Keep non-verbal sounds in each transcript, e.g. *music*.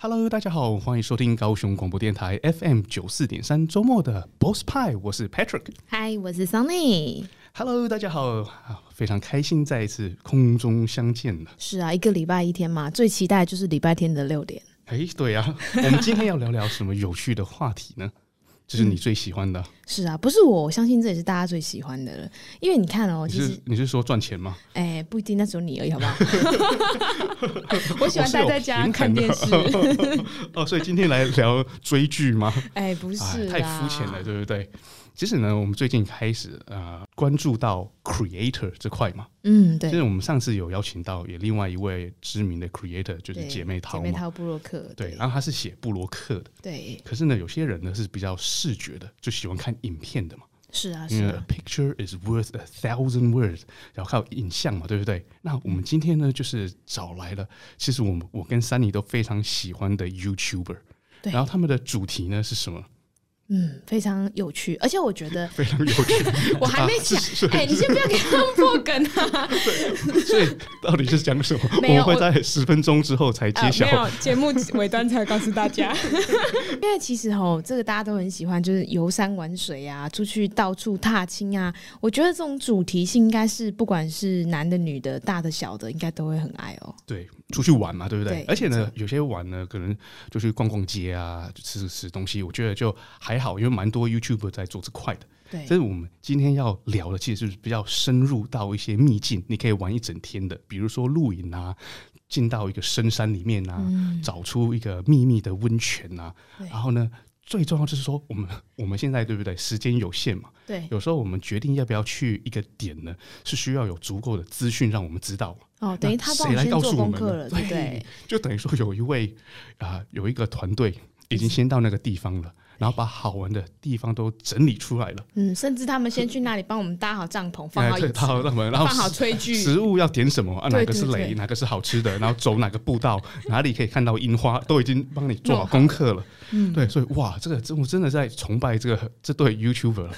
Hello，大家好，欢迎收听高雄广播电台 FM 九四点三周末的 Boss 派，我是 Patrick。Hi，我是 Sunny。Hello，大家好，非常开心再一次空中相见了。是啊，一个礼拜一天嘛，最期待就是礼拜天的六点。哎，对啊，我们今天要聊聊什么有趣的话题呢？就是你最喜欢的。是啊，不是我，我相信这也是大家最喜欢的了。因为你看哦，其实你是说赚钱吗？哎，不一定，那只有你而已，好不好？*laughs* 我喜欢待在家看电视。*laughs* 哦，所以今天来聊追剧吗？哎，不是，太肤浅了，对不对？其实呢，我们最近开始呃关注到 creator 这块嘛，嗯，对，就是我们上次有邀请到也另外一位知名的 creator，就是姐妹淘，姐妹淘布洛克，对，然后他是写布洛克的，对。可是呢，有些人呢是比较视觉的，就喜欢看影片的嘛，是啊，因为 a picture is worth a thousand words，然后靠影像嘛，对不对？那我们今天呢，就是找来了，其实我们我跟 Sunny 都非常喜欢的 YouTuber，对，然后他们的主题呢是什么？嗯，非常有趣，而且我觉得非常有趣。我还没讲，哎、啊欸，你先不要给他们破梗啊！所以到底是讲什么？我们会在十分钟之后才揭晓。呃、没有，节目 *laughs* 尾端才告诉大家。*laughs* 因为其实吼，这个大家都很喜欢，就是游山玩水啊，出去到处踏青啊。我觉得这种主题性应该是不管是男的、女的、大的、小的，应该都会很爱哦。对。出去玩嘛，对不对？对，而且呢，有些玩呢，可能就去逛逛街啊，吃吃东西。我觉得就还好，因为蛮多 YouTuber 在做这块的。对，所以我们今天要聊的，其实是比较深入到一些秘境，你可以玩一整天的，比如说露营啊，进到一个深山里面啊，嗯、找出一个秘密的温泉啊，然后呢。最重要就是说，我们我们现在对不对？时间有限嘛，对。有时候我们决定要不要去一个点呢，是需要有足够的资讯让我们知道。哦，等于他帮我们先做功课了，*laughs* 对，对。就等于说有一位啊、呃，有一个团队已经先到那个地方了。然后把好玩的地方都整理出来了。嗯，甚至他们先去那里帮我们搭好帐篷，放好搭好帐篷，然后放好炊具，食物要点什么啊？哪个是雷，哪个是好吃的？然后走哪个步道，*laughs* 哪里可以看到樱花，都已经帮你做好功课了。嗯，对，所以哇，这个我真的在崇拜这个这对 YouTuber 了，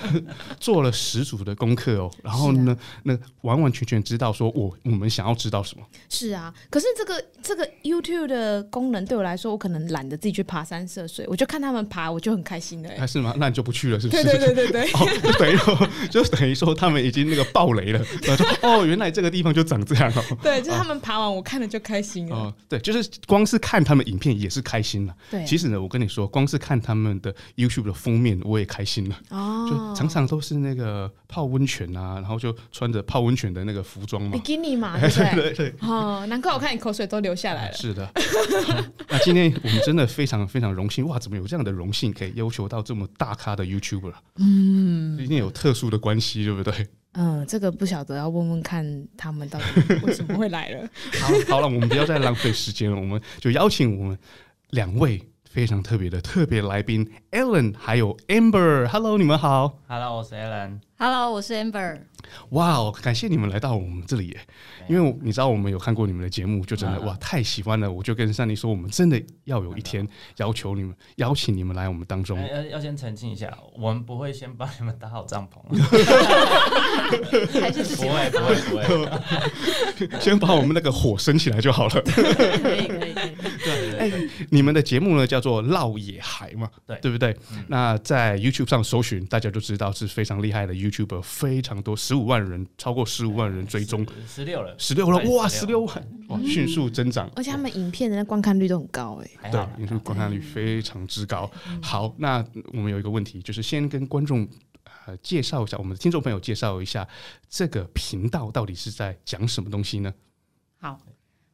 *laughs* 做了十足的功课哦。然后呢，啊、那完完全全知道说我我们想要知道什么。是啊，可是这个这个 YouTube 的功能对我来说，我可能懒得自己去爬山涉水，我就看他们爬。我就很开心的，还是吗？那你就不去了，是不是？对对对对对，*laughs* 哦，就等于说，*laughs* 就等于说，他们已经那个爆雷了。*laughs* 哦，原来这个地方就长这样哦。对，就是他们爬完，我看了就开心了。哦，对，就是光是看他们影片也是开心了。对，其实呢，我跟你说，光是看他们的 YouTube 的封面，我也开心了。哦，就常常都是那个泡温泉啊，然后就穿着泡温泉的那个服装嘛，比基尼嘛，对对对对。哦，难怪我看你口水都流下来了。是的。那今天我们真的非常非常荣幸，哇，怎么有这样的荣？荣幸可以要求到这么大咖的 YouTuber，嗯，一定有特殊的关系，对不对？嗯，这个不晓得，要问问看他们到底为什么会来了。*laughs* 好，好了，我们不要再浪费时间了，我们就邀请我们两位非常特别的特别来宾 a l a n 还有 Amber。Hello，你们好。Hello，我是 Ellen。Hello，我是 Amber。哇哦，感谢你们来到我们这里耶！因为你知道我们有看过你们的节目，就真的哇太喜欢了，我就跟 Sunny 说，我们真的要有一天要求你们邀请你们来我们当中。要要先澄清一下，我们不会先帮你们搭好帐篷，不会不会不会，*laughs* 先把我们那个火升起来就好了。*laughs* 可以可以可以。对，哎，你们的节目呢叫做《绕野海》嘛，对对不对？那在 YouTube 上搜寻，大家就知道是非常厉害的 YouTuber，非常多十五万人，超过十五万人追踪，十六了，十六了，哇，十六万，哇，迅速增长，而且他们影片的那观看率都很高，哎，对，影片观看率非常之高。好，那我们有一个问题，就是先跟观众呃介绍一下，我们的听众朋友介绍一下这个频道到底是在讲什么东西呢？好。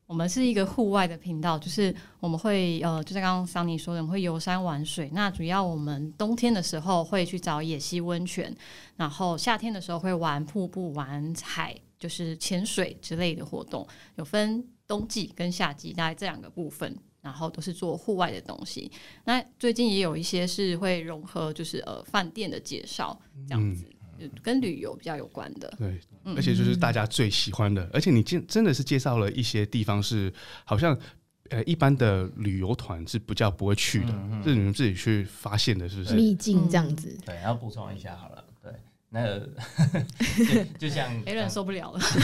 我们是一个户外的频道，就是我们会呃，就像刚刚桑尼说的，我们会游山玩水。那主要我们冬天的时候会去找野溪温泉，然后夏天的时候会玩瀑布、玩海，就是潜水之类的活动。有分冬季跟夏季，大概这两个部分，然后都是做户外的东西。那最近也有一些是会融合，就是呃饭店的介绍这样子。跟旅游比较有关的，对，而且就是大家最喜欢的，嗯、而且你真真的是介绍了一些地方是好像呃一般的旅游团是比较不会去的，嗯嗯、是你们自己去发现的，是不是？秘境这样子。对，要补充一下好了，对，那 *laughs* 个就像 Alan 受不了了，*laughs* 不会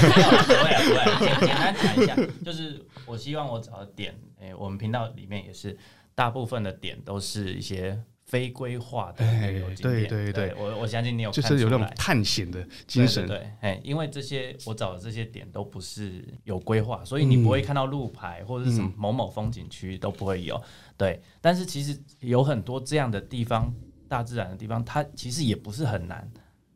不会，简简单谈一下，就是我希望我找的点，哎，我们频道里面也是大部分的点都是一些非规划的旅游景点，对对对，我我相信你有就是有那种探险的精神，对，哎，因为这些我找的这些点都不是有规划，所以你不会看到路牌或者是什么某某风景区都不会有，对，但是其实有很多这样的地方，大自然的地方，它其实也不是很难。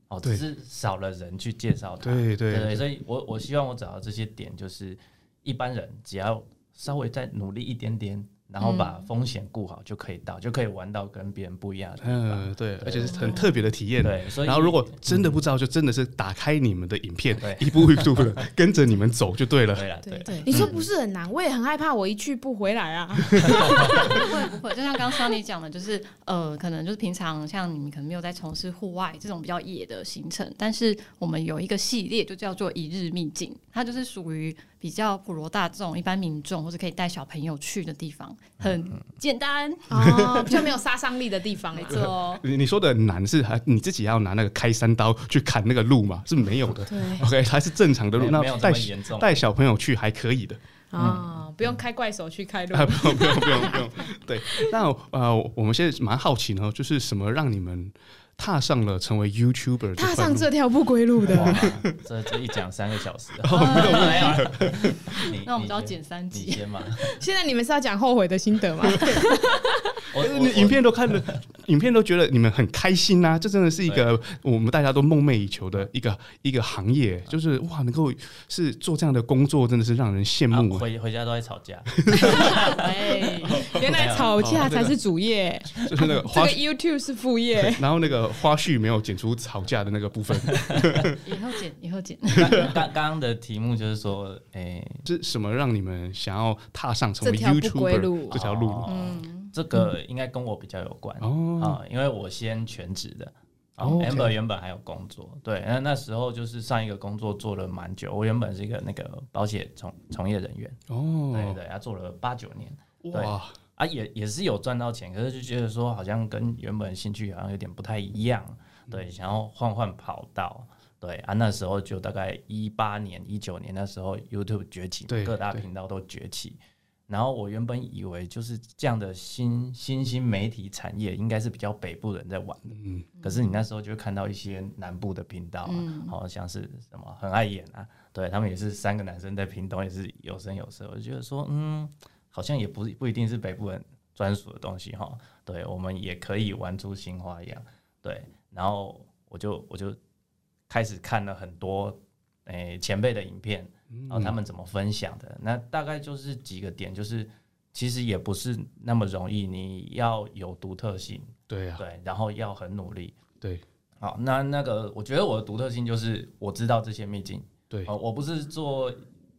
哦，只是少了人去介绍对对，对，所以我我希望我找到这些点，就是一般人只要稍微再努力一点点。然后把风险顾好就可以到，就可以玩到跟别人不一样的。嗯，对，而且是很特别的体验。对，所以然后如果真的不知道，就真的是打开你们的影片，一步一步的 *laughs* 跟着你们走就对了。对了，对对。你说不是很难，我也很害怕，我一去不回来啊。不会不会，就像刚刚 Sunny 讲的，就是呃，可能就是平常像你们可能没有在从事户外这种比较野的行程，但是我们有一个系列就叫做一日秘境，它就是属于。比较普罗大众、一般民众或者可以带小朋友去的地方，很简单哦，*laughs* 比较没有杀伤力的地方。没错，你你说的难是还你自己要拿那个开山刀去砍那个路嘛？是没有的。对，OK，还是正常的路。那带带小朋友去还可以的啊，不用开怪手去开路。啊不用不用不用不用。对，那呃，我们现在蛮好奇呢，就是什么让你们。踏上了成为 YouTuber，踏上这条不归路的，这这一讲三个小时，没有没有，*laughs* 那我们就要剪三集。*laughs* 现在你们是要讲后悔的心得吗？*laughs* 我影片都看了，*laughs* 影片都觉得你们很开心呐，这真的是一个我们大家都梦寐以求的一个一个行业，就是哇，能够是做这样的工作，真的是让人羡慕。回回家都在吵架，*laughs* 哎，原来吵架才是主业，就是那个这个 YouTube 是副业，*laughs* 然后那个。花絮没有剪出吵架的那个部分，以后剪，以后剪。刚刚刚的题目就是说，哎、欸，是什么让你们想要踏上成为 YouTuber 这条路？嗯，这个应该跟我比较有关哦、啊，因为我先全职的，哦，Amber 原本还有工作，对，那那时候就是上一个工作做了蛮久，我原本是一个那个保险从从业人员，哦，对对，他做了八九年，哇。啊，也也是有赚到钱，可是就觉得说好像跟原本兴趣好像有点不太一样，对，想要换换跑道，对啊，那时候就大概一八年、一九年那时候 YouTube 崛起，各大频道都崛起，然后我原本以为就是这样的新新兴媒体产业应该是比较北部人在玩的，嗯，可是你那时候就会看到一些南部的频道啊，嗯，好像是什么很爱演啊，对他们也是三个男生在屏东也是有声有色，我就觉得说嗯。好像也不不一定是北部人专属的东西哈，对，我们也可以玩出新花样，对，然后我就我就开始看了很多诶、欸、前辈的影片，然后他们怎么分享的，那大概就是几个点，就是其实也不是那么容易，你要有独特性，对啊，对，然后要很努力，对，好，那那个我觉得我的独特性就是我知道这些秘境，对，我不是做。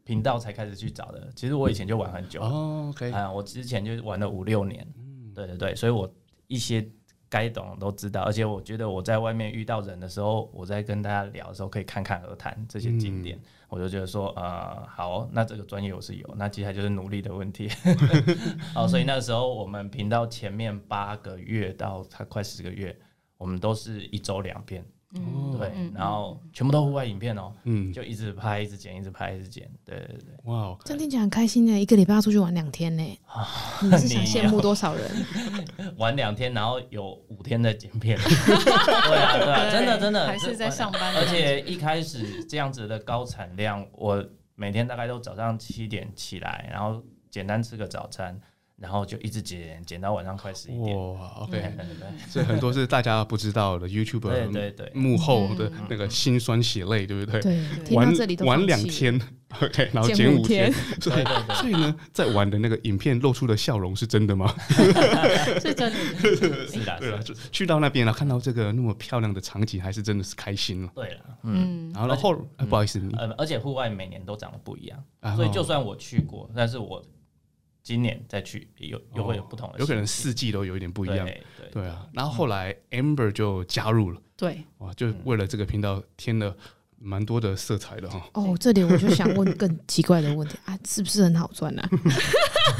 频道才开始去找的，其实我以前就玩很久了。哦，OK，啊，我之前就玩了五六年。嗯，对对对，所以我一些该懂都知道，而且我觉得我在外面遇到人的时候，我在跟大家聊的时候，可以侃侃而谈这些景点，嗯、我就觉得说，呃，好，那这个专业我是有，那接下来就是努力的问题。*laughs* 好，所以那时候我们频道前面八个月到它快十个月，我们都是一周两片。嗯，对，然后全部都户外影片哦，嗯，就一直拍，一直剪，一直拍，一直剪，对对对，哇，这样听起来很开心呢，一个礼拜要出去玩两天呢，*laughs* 你是想羡慕多少人？*laughs* 玩两天，然后有五天的剪片，*laughs* 对啊，对啊，真的真的。还是在上班，而且一开始这样子的高产量，我每天大概都早上七点起来，然后简单吃个早餐。然后就一直剪，剪到晚上快十一点。哇，OK，*laughs* 所以很多是大家不知道的 YouTuber 对对对。幕后的那个辛酸血泪，对不对？对，玩玩两天，*laughs* OK，然后剪五天，*laughs* 所以所以呢，在玩的那个影片露出的笑容是真的吗？是真的，是的，对了，就去到那边了，看到这个那么漂亮的场景，还是真的是开心了。对了，嗯，然后后不好意思，呃，而且户外每年都长得不一样，所以就算我去过，但是我。今年再去有又会有不同的，有可能四季都有一点不一样。对对啊，然后后来 Amber 就加入了，对，哇，就为了这个频道添了蛮多的色彩的哈。哦，这里我就想问更奇怪的问题 *laughs* 啊，是不是很好赚啊？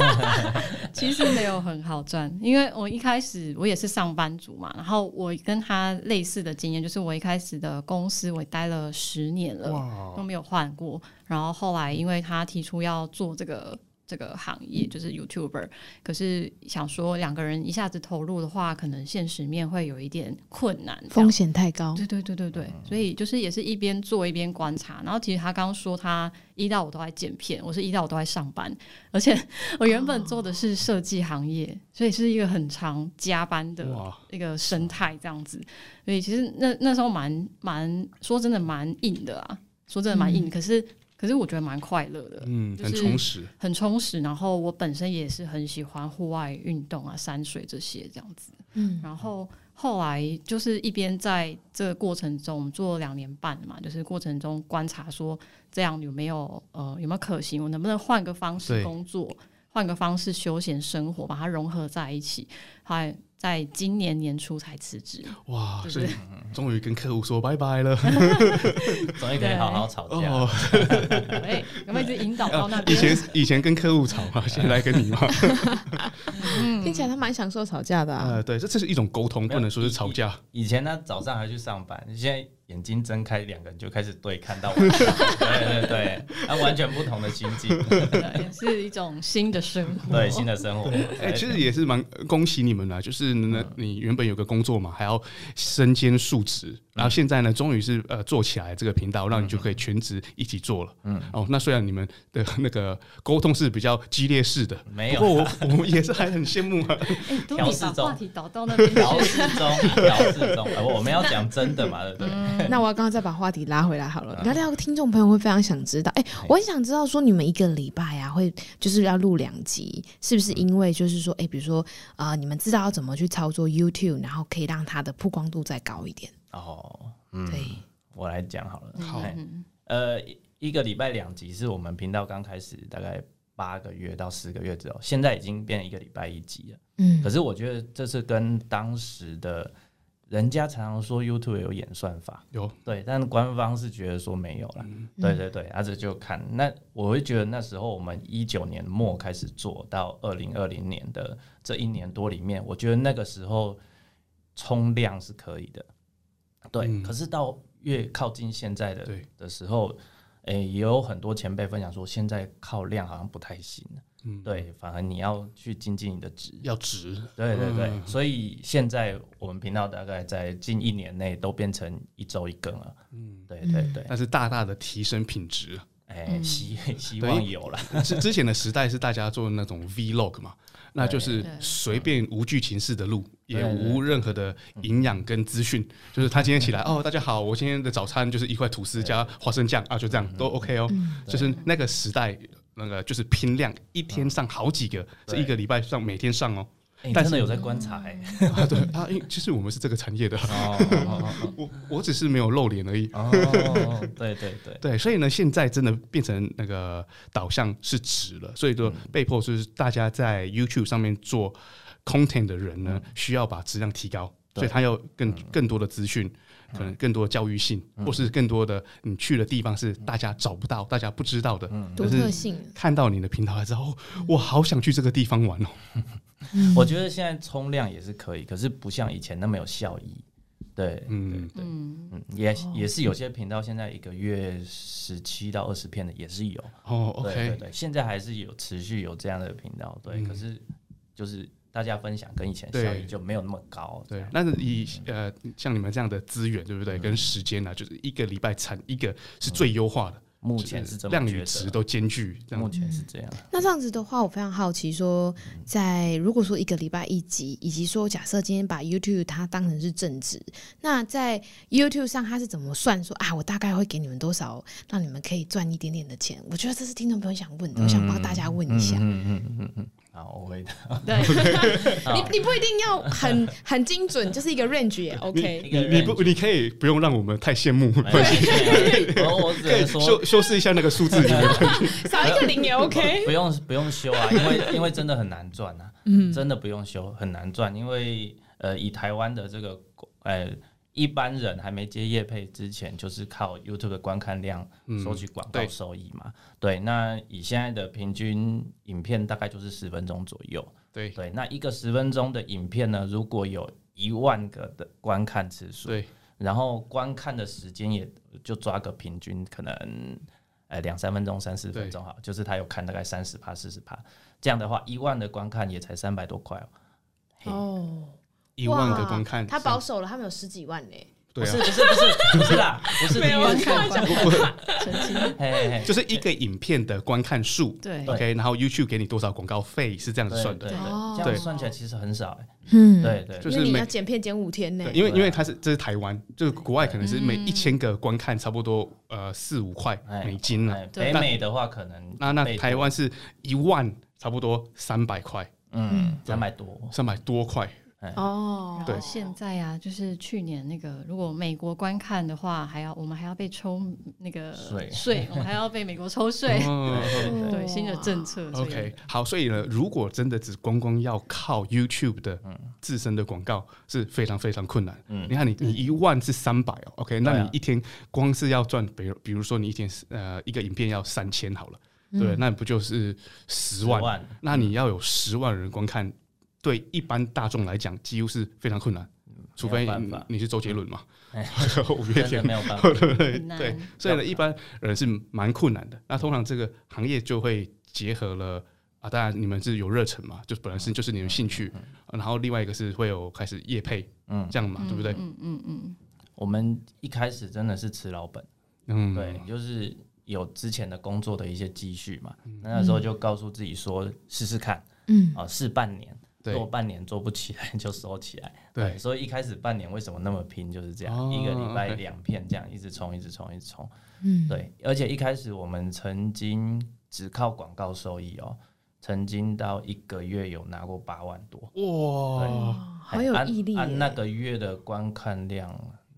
*laughs* 其实没有很好赚，因为我一开始我也是上班族嘛，然后我跟他类似的经验，就是我一开始的公司我待了十年了，都没有换过，然后后来因为他提出要做这个。这个行业就是 YouTuber，可是想说两个人一下子投入的话，可能现实面会有一点困难，风险太高。对对对对对，所以就是也是一边做一边观察。然后其实他刚刚说他一到五都在剪片，我是一到五都在上班，而且我原本做的是设计行业，哦、所以是一个很长加班的一个生态这样子。所以其实那那时候蛮蛮说真的蛮硬的啊，说真的蛮硬，嗯、可是。可是我觉得蛮快乐的，嗯，很充实，很充实。然后我本身也是很喜欢户外运动啊，山水这些这样子，嗯。然后后来就是一边在这个过程中，我们做了两年半嘛，就是过程中观察说这样有没有呃有没有可行，我能不能换个方式工作，换个方式休闲生活，把它融合在一起，还。在今年年初才辞职，哇！所以终于跟客户说拜拜了，*laughs* 终于可以好好吵架。*laughs* 哎，有没有一直引导到那边？以前以前跟客户吵嘛，*laughs* 现在跟你嘛。听起来他蛮享受吵架的啊。呃，对，这这是一种沟通，不能说是吵架。以前呢，早上还去上班，现在。眼睛睁开，两个人就开始对看到我。对 *laughs* 对对，那，完全不同的心境，对，是一种新的生活，对，新的生活。哎、欸，其实也是蛮恭喜你们的，就是呢，你原本有个工作嘛，还要身兼数职。然后现在呢，终于是呃做起来这个频道，让你就可以全职一起做了。嗯，哦，那虽然你们的那个沟通是比较激烈式的，没有，不过我我们也是还很羡慕啊。调适中，话题导到那边，调试中，调试中。我们要讲真的嘛，对不对？那我要刚刚再把话题拉回来好了。聊聊听众朋友会非常想知道，哎，我很想知道说你们一个礼拜啊会就是要录两集，是不是因为就是说，哎，比如说啊，你们知道要怎么去操作 YouTube，然后可以让它的曝光度再高一点？哦，嗯，对，我来讲好了。好，呃，一个礼拜两集是我们频道刚开始大概八个月到十个月之后，现在已经变一个礼拜一集了。嗯，可是我觉得这是跟当时的人家常常说 YouTube 有演算法，有。对，但官方是觉得说没有了。嗯、对对对，啊、这就看。那，我会觉得那时候我们一九年末开始做到二零二零年的这一年多里面，我觉得那个时候冲量是可以的。对，嗯、可是到越靠近现在的的时候，诶、欸，也有很多前辈分享说，现在靠量好像不太行。嗯，对，反而你要去精进你的值，要值。对对对，嗯、所以现在我们频道大概在近一年内都变成一周一更了。嗯，对对对，但是大大的提升品质。哎、欸，希 *laughs* 希望有了。之之前的时代是大家做那种 Vlog 嘛，那就是随便无剧情式的录，也无任何的营养跟资讯，就是他今天起来哦，大家好，我今天的早餐就是一块吐司加花生酱啊，就这样都 OK 哦。就是那个时代，那个就是拼量，一天上好几个，这一个礼拜上每天上哦。但是有在观察哎，对啊，因为其实我们是这个产业的，*laughs* 我我只是没有露脸而已。哦，对对对。对，所以呢，现在真的变成那个导向是直了，所以说被迫就是大家在 YouTube 上面做 content 的人呢，需要把质量提高，所以他要更更多的资讯，可能更多的教育性，或是更多的你去的地方是大家找不到、大家不知道的。独特性，看到你的频道之后，我好想去这个地方玩哦。我觉得现在冲量也是可以，可是不像以前那么有效益。对，嗯，对，嗯，也也是有些频道现在一个月十七到二十片的也是有。哦，OK，对对对，现在还是有持续有这样的频道。对，可是就是大家分享跟以前效益就没有那么高。对，但是以呃像你们这样的资源，对不对？跟时间呢，就是一个礼拜产一个是最优化的。目前是这么量与质都兼具，目前是这样。那这样子的话，我非常好奇，说在如果说一个礼拜一集，以及说假设今天把 YouTube 它当成是正职，那在 YouTube 上它是怎么算？说啊，我大概会给你们多少，让你们可以赚一点点的钱？我觉得这是听众朋友想问的，我想帮大家问一下。嗯嗯嗯嗯。好，我回答。对，*laughs* 你你不一定要很很精准，就是一个 range 也 OK。你你不你可以不用让我们太羡慕，没关系。我只能说修修饰一下那个数字，*laughs* 少一个零也 OK。不用不用修啊，因为因为真的很难赚啊，嗯，真的不用修，很难赚，因为呃，以台湾的这个呃一般人还没接业配之前，就是靠 YouTube 的观看量收取广告收益嘛。对，那以现在的平均影片大概就是十分钟左右。对对，那一个十分钟的影片呢，如果有一万个的观看次数，对，然后观看的时间也就抓个平均，可能呃两三分钟、三四分钟哈，就是他有看大概三十趴、四十趴，这样的话，一万的观看也才三百多块哦。哦。一万个观看，他保守了，他们有十几万呢。对啊，不是不是不是不是啦，不是第一万看不是，就是一个影片的观看数。对，OK，然后 YouTube 给你多少广告费是这样子算的。对，这样算起来其实很少哎。嗯，对对，就是你要剪片剪五天呢。因为因为它是这是台湾，就是国外可能是每一千个观看差不多呃四五块美金了。北美的话可能那那台湾是一万差不多三百块，嗯，三百多三百多块。哦，对，现在啊，就是去年那个，如果美国观看的话，还要我们还要被抽那个税。税，*laughs* 我们还要被美国抽税。对，新的政策。OK，好，所以呢，如果真的只光光要靠 YouTube 的自身的广告是非常非常困难。嗯，你看你你一万是三百哦，OK，那你一天光是要赚，比如比如说你一天呃一个影片要三千好了，对，那不就是十万？那你要有十万人观看。对一般大众来讲，几乎是非常困难，除非你是周杰伦嘛，*laughs* 五月天没有办法，*laughs* 对对对，所以呢，一般人是蛮困难的。那通常这个行业就会结合了啊，当然你们是有热忱嘛，就本来是就是你们兴趣，然后另外一个是会有开始业配，嗯，这样嘛，对不对？嗯嗯嗯。我们一开始真的是吃老本，嗯，对，就是有之前的工作的一些积蓄嘛，那时候就告诉自己说试试看，嗯啊，试半年。做半年做不起来 *laughs* 就收起来，对，对，所以一开始半年为什么那么拼就是这样，哦、一个礼拜两片这样一直冲，一直冲，一直冲，嗯，对，而且一开始我们曾经只靠广告收益哦，曾经到一个月有拿过八万多，哇，对好有毅力，按那个月的观看量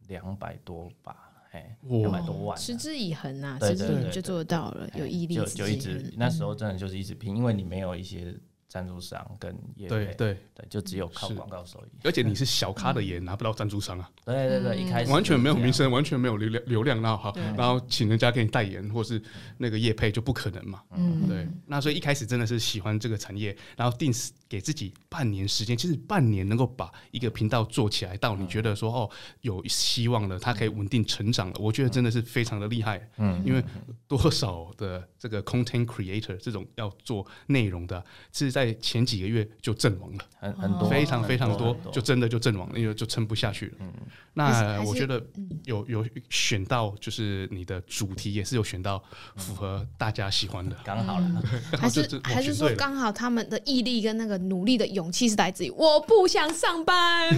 两百多吧，哎，两百多万，持之以恒啊，持之以恒就做到了，有毅力就就一直那时候真的就是一直拼，因为你没有一些。赞助商跟业对对对，就只有靠广告收益，而且你是小咖的也拿不到赞助商啊。对对对，一开始完全没有名声，完全没有流量流量，然后好，然后请人家给你代言或是那个业配就不可能嘛。嗯，对。那所以一开始真的是喜欢这个产业，然后定时给自己半年时间，其实半年能够把一个频道做起来，到你觉得说哦有希望了，它可以稳定成长了，我觉得真的是非常的厉害。嗯，因为多少的这个 content creator 这种要做内容的，是。在前几个月就阵亡了，很很多，非常非常多，就真的就阵亡了，因为就撑不下去了。嗯，那我觉得有有选到，就是你的主题也是有选到符合大家喜欢的，刚好了。*laughs* 还是还是说刚好他们的毅力跟那个努力的勇气是来自于我不想上班。*laughs*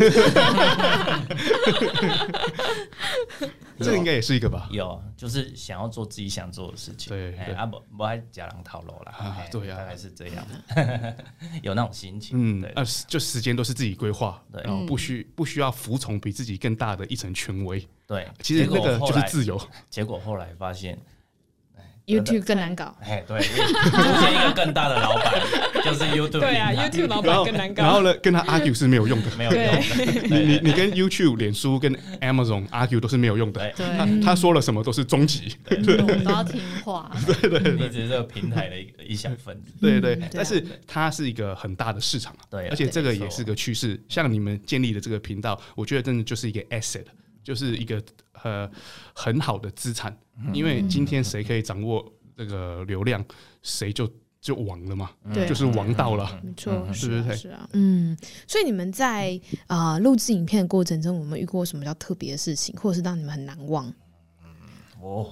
这应该也是一个吧？有，就是想要做自己想做的事情。对，啊不不爱假狼套路啦。对呀，大概是这样。*laughs* *laughs* 有那种心情。嗯，呃，就时间都是自己规划，然后不需不需要服从比自己更大的一层权威。对，其实那个就是自由。结果后来发现。YouTube 更难搞，哎，对，出现一个更大的老板，就是 *laughs* YouTube。对啊，YouTube 老板更难搞。然后呢，跟他 argue 是没有用的，*laughs* 没有用的。你你你跟 YouTube、脸书、跟 Amazon argue 都是没有用的。他他说了什么都是终极，*laughs* 我们都要听话。对对，你只是这个平台的一个一小分子。对对，但是它是一个很大的市场，对，而且这个也是个趋势。像你们建立的这个频道，我觉得真的就是一个 asset，就是一个呃很好的资产，因为今天谁可以掌握。这个流量谁就就王了嘛？对，就是王道了。没错，是不是？是啊，嗯。所以你们在啊录制影片的过程中，有没有遇过什么比较特别的事情，或者是让你们很难忘？哦，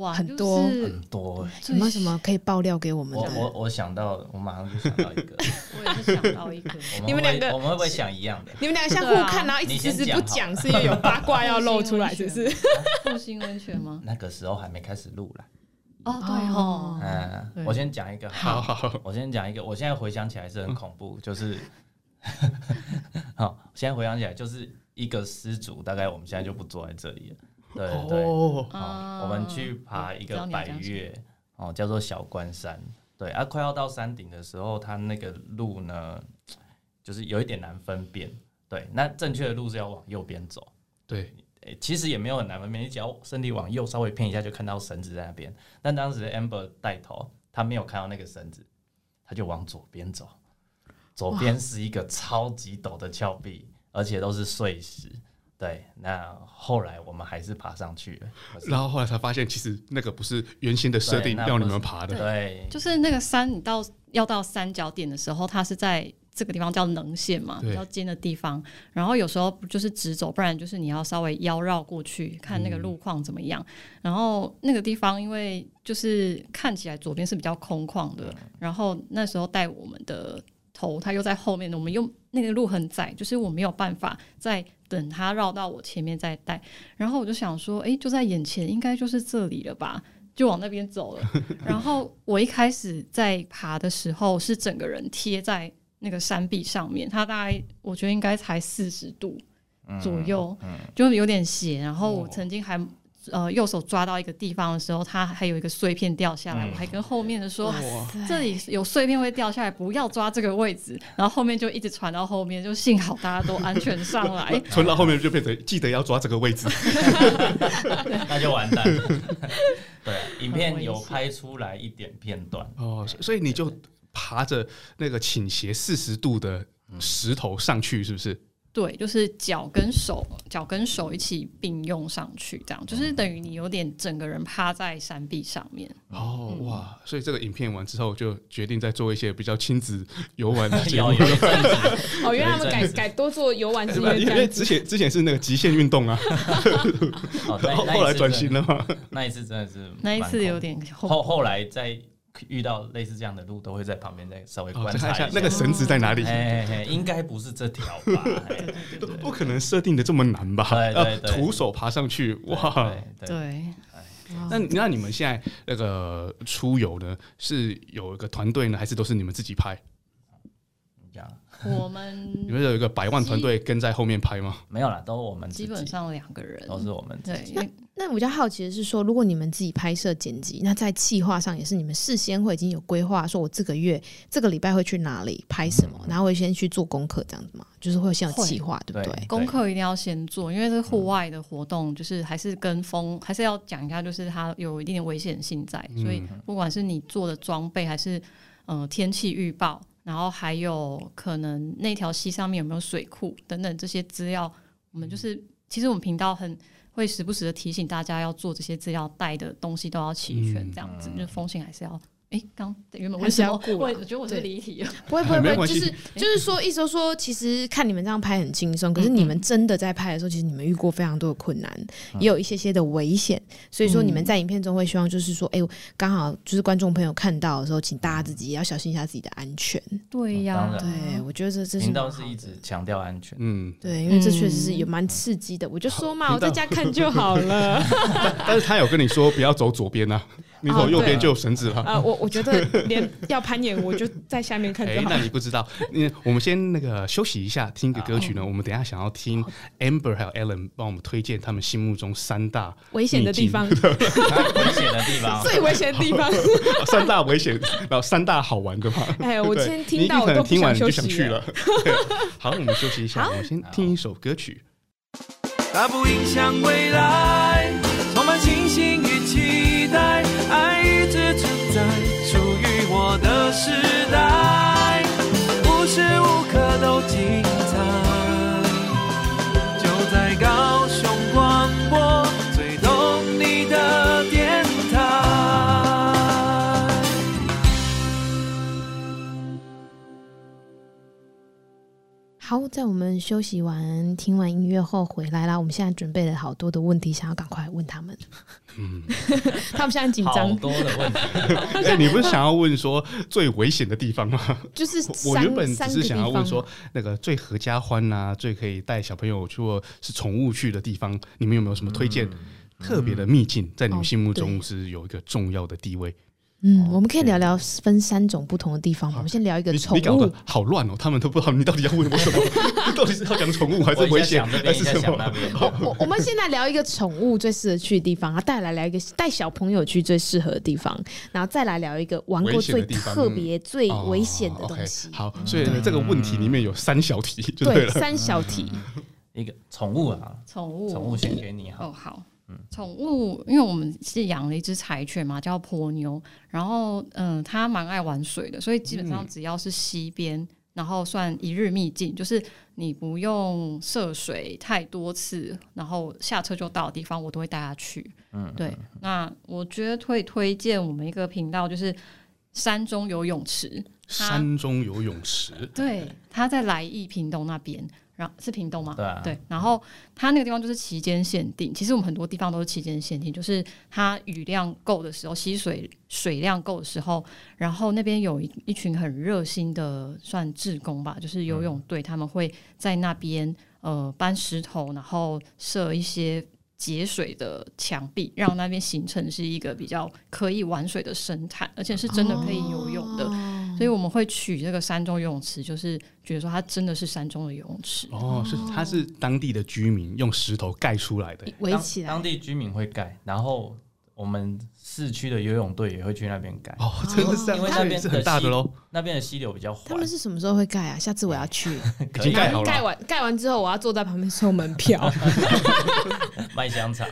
哇，很多很多。有没有什么可以爆料给我们的？我我想到，我马上就想到一个。*laughs* 我也是想到一个。你们两个，我们会不会想一样的？你们两个相互看，然后一直迟迟不讲，是因为有八卦要露 *laughs* 出来，是不是？*laughs* 复兴温泉吗？那个时候还没开始录了。哦，对哦，嗯，我先讲一个，好，我先讲一个，我现在回想起来是很恐怖，就是，好，现在回想起来就是一个失主，大概我们现在就不坐在这里了，对对，好，我们去爬一个百越，哦，叫做小关山，对，啊，快要到山顶的时候，它那个路呢，就是有一点难分辨，对，那正确的路是要往右边走，对。欸，其实也没有很难分辨，你只要身体往右稍微偏一下，就看到绳子在那边。但当时 Amber 带头，他没有看到那个绳子，他就往左边走，左边是一个超级陡的峭壁，而且都是碎石。对，那后来我们还是爬上去了，然后后来才发现，其实那个不是原先的设定要你们爬的。对，就是那个山，你到要到三角点的时候，它是在这个地方叫棱线嘛，比较尖的地方。然后有时候就是直走，不然就是你要稍微腰绕过去，看那个路况怎么样。嗯、然后那个地方，因为就是看起来左边是比较空旷的，然后那时候带我们的。头他又在后面，我们又那个路很窄，就是我没有办法再等他绕到我前面再带。然后我就想说，哎，就在眼前，应该就是这里了吧？就往那边走了。*laughs* 然后我一开始在爬的时候，是整个人贴在那个山壁上面，它大概我觉得应该才四十度左右，就有点斜。然后我曾经还。呃，右手抓到一个地方的时候，它还有一个碎片掉下来，嗯、我还跟后面的说：“这里有碎片会掉下来，不要抓这个位置。”然后后面就一直传到后面，就幸好大家都安全上来。传到后面就变成记得要抓这个位置，*laughs* 那就完蛋了。*laughs* 对，影片有拍出来一点片段哦，所以你就爬着那个倾斜四十度的石头上去，是不是？对，就是脚跟手，脚跟手一起并用上去，这样就是等于你有点整个人趴在山壁上面。哦，哇！所以这个影片完之后，就决定再做一些比较亲子游玩的 *laughs* 节目。*laughs* 哦，原来他们改改多做游玩之类的因为之前之前是那个极限运动啊，*laughs* 后后来转型了嘛。那一次真的是，那一次有点后后来在。遇到类似这样的路，都会在旁边再稍微观察一下，那个绳子在哪里？哎哎，应该不是这条吧？*laughs* 不可能设定的这么难吧？要徒手爬上去，哇！对。那那你们现在那个出游呢，是有一个团队呢，还是都是你们自己拍？我们 *laughs* 你们有一个百万团队跟在后面拍吗？没有啦，都我们基本上两个人，都是我们。对，那那我比较好奇的是说，如果你们自己拍摄剪辑，那在计划上也是你们事先会已经有规划，说我这个月这个礼拜会去哪里拍什么，然后会先去做功课这样子吗？就是会先有计划，对不对？功课一定要先做，因为是户外的活动，就是还是跟风，还是要讲一下，就是它有一定的危险性在，所以不管是你做的装备，还是呃天气预报。然后还有可能那条溪上面有没有水库等等这些资料，我们就是其实我们频道很会时不时的提醒大家要做这些资料，带的东西都要齐全，这样子，就风险还是要。哎，刚原本为什么我我觉得我是离题了，不会 *laughs* 不会不会，就是就是说，意思说，其实看你们这样拍很轻松，可是你们真的在拍的时候，其实你们遇过非常多的困难，也有一些些的危险，所以说你们在影片中会希望就是说，哎，刚好就是观众朋友看到的时候，请大家自己也要小心一下自己的安全。对呀，对，我觉得这这是频道是一直强调安全，嗯，对，因为这确实是也蛮刺激的。我就说嘛，我在家看就好了。*laughs* 但是他有跟你说不要走左边呢？你走右边就有绳子了。啊，我我觉得连要攀岩，我就在下面看 *laughs* 就好。那你不知道，嗯，我们先那个休息一下，听个歌曲呢。我们等下想要听 Amber 还有 Alan 帮我们推荐他们心目中三大危险的地方，*laughs* *laughs* 危险的地方，最危险的地方，三大危险，然后三大好玩的嘛。哎，我先听到，可能听完你就想去了。好，我们休息一下，我们先听一首歌曲。大步迎向未来，充满信心与期待。只存在，属于我的时代，无时无刻都记在我们休息完、听完音乐后回来啦。我们现在准备了好多的问题，想要赶快问他们。嗯，*laughs* 他们现在紧张。好多的问题。*laughs* 哎，你不是想要问说最危险的地方吗？就是我原本只是想要问说那个最合家欢啊，最可以带小朋友去或是宠物去的地方，你们有没有什么推荐特别的秘境，在你们心目中是有一个重要的地位？嗯，我们可以聊聊分三种不同的地方。我们先聊一个宠物。你搞得好乱哦，他们都不知道 *laughs* 你到底要问我什么，*laughs* 到底是要讲宠物还是危险还是什么？我我们现在聊一个宠物最适合去的地方，然后带来聊一个带小朋友去最适合的地方，然后再来聊一个玩过最特别最危险的东西。好，所以这个问题里面有三小题，对了，三小题。一个宠物啊，宠物，宠物先给你好。哦，好，嗯，宠物，因为我们是养了一只柴犬嘛，叫波妞，然后嗯，它蛮爱玩水的，所以基本上只要是溪边，嗯、然后算一日秘境，就是你不用涉水太多次，然后下车就到的地方，我都会带它去。嗯，对。那我觉得会推荐我们一个频道，就是山中游泳池。山中游泳池，对，它在来义屏东那边。然后是屏东吗？对啊，对。然后它那个地方就是期间限定，其实我们很多地方都是期间限定，就是它雨量够的时候，溪水水量够的时候，然后那边有一一群很热心的算志工吧，就是游泳队，他们会在那边呃搬石头，然后设一些节水的墙壁，让那边形成是一个比较可以玩水的生态，而且是真的可以游泳的。哦所以我们会取这个山中游泳池，就是觉得说它真的是山中的游泳池。哦，是它是当地的居民用石头盖出来的，围起来。当地居民会盖，然后我们市区的游泳队也会去那边盖。哦，真的是，因为那边是很大的喽。那边的溪流比较缓。他们是什么时候会盖啊？下次我要去。已经盖好了。盖完盖完之后，我要坐在旁边收门票。*laughs* 卖香肠。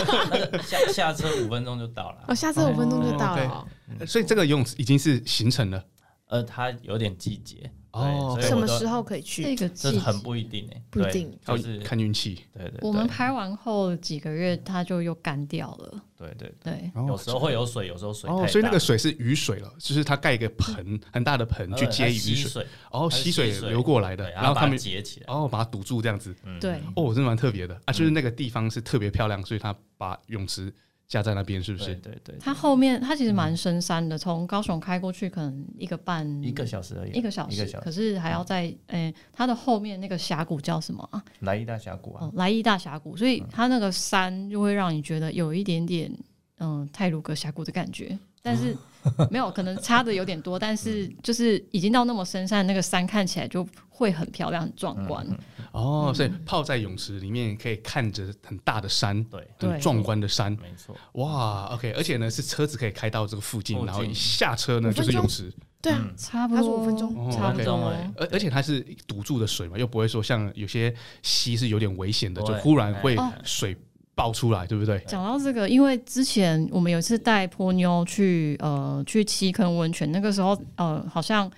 *laughs* 下下车五分钟就到了。哦，下车五分钟就到了。所以这个游泳池已经是形成了。呃，它有点季节哦，什么时候可以去？这个这很不一定哎，不一定，就是看运气。对对，我们拍完后几个月，它就又干掉了。对对对，有时候会有水，有时候水哦，所以那个水是雨水了，就是它盖一个盆，很大的盆去接雨水，哦，溪水流过来的，然后他们截起来，哦，把它堵住这样子。对，哦，真的蛮特别的啊，就是那个地方是特别漂亮，所以它把泳池。架在那边是不是？对对，它后面它其实蛮深山的，从高雄开过去可能一个半一个小时而已，一个小时，可是还要在诶，它的后面那个峡谷叫什么啊？莱伊大峡谷啊，来义大峡谷，所以它那个山就会让你觉得有一点点嗯泰鲁格峡谷的感觉，但是 *laughs* 没有可能差的有点多，但是就是已经到那么深山，那个山看起来就会很漂亮、很壮观。哦，所以泡在泳池里面可以看着很大的山，对，很壮观的山，没错。哇，OK，而且呢是车子可以开到这个附近，然后一下车呢就是泳池，对啊，差不多。五分钟，差不多。而而且它是堵住的水嘛，又不会说像有些溪是有点危险的，就忽然会水爆出来，对不对？讲到这个，因为之前我们有一次带波妞去呃去七坑温泉，那个时候呃好像。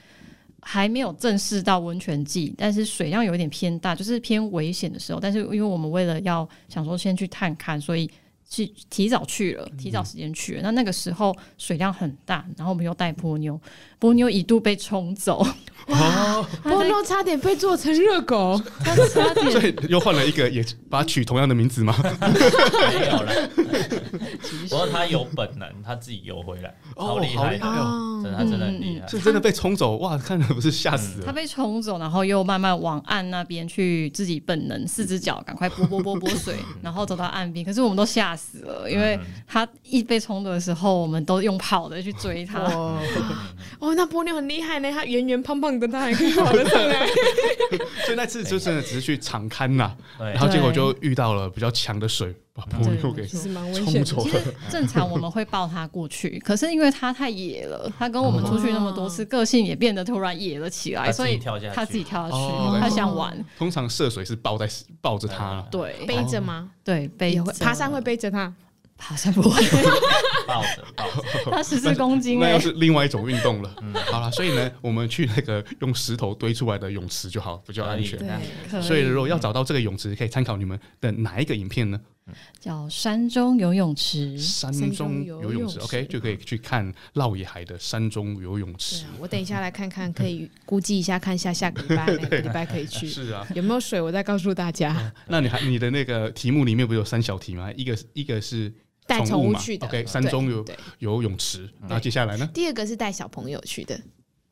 还没有正式到温泉季，但是水量有点偏大，就是偏危险的时候。但是因为我们为了要想说先去探看，所以去提早去了，提早时间去了。嗯、那那个时候水量很大，然后我们又带波妞，波妞一度被冲走。*laughs* 哇！波妞差点被做成热狗，他差点。所以又换了一个，也把它取同样的名字吗？没有了。不过他有本能，他自己游回来，好厉害哦！真的，他真的很厉害，是真的被冲走哇！看着不是吓死了。他被冲走，然后又慢慢往岸那边去，自己本能四只脚赶快拨拨拨拨水，然后走到岸边。可是我们都吓死了，因为他一被冲走的时候，我们都用跑的去追他。*laughs* 哦，那波妞很厉害呢，他圆圆胖胖的，他还可以跑得上来。*laughs* 所以那次就真的只是去场勘呐，然后结果就遇到了比较强的水。把波妞给冲走了。正常我们会抱他过去，可是因为他太野了，他跟我们出去那么多次，个性也变得突然野了起来，所以他自己跳下去，他想玩。通常涉水是抱在抱着他，对，背着吗？对，背着。爬山会背着他，爬山不会抱着抱着。他十四公斤，那又是另外一种运动了。嗯好了，所以呢，我们去那个用石头堆出来的泳池就好，比较安全。所以如果要找到这个泳池，可以参考你们的哪一个影片呢？叫山中游泳池，山中游泳池，OK，就可以去看烙野海的山中游泳池。我等一下来看看，可以估计一下，看一下下个礼拜 *laughs* 哪个礼拜可以去。是啊，有没有水？我再告诉大家。那你还你的那个题目里面不是有三小题吗？一个一个是带宠物去的，OK，山中有游泳池。那接下来呢？第二个是带小朋友去的。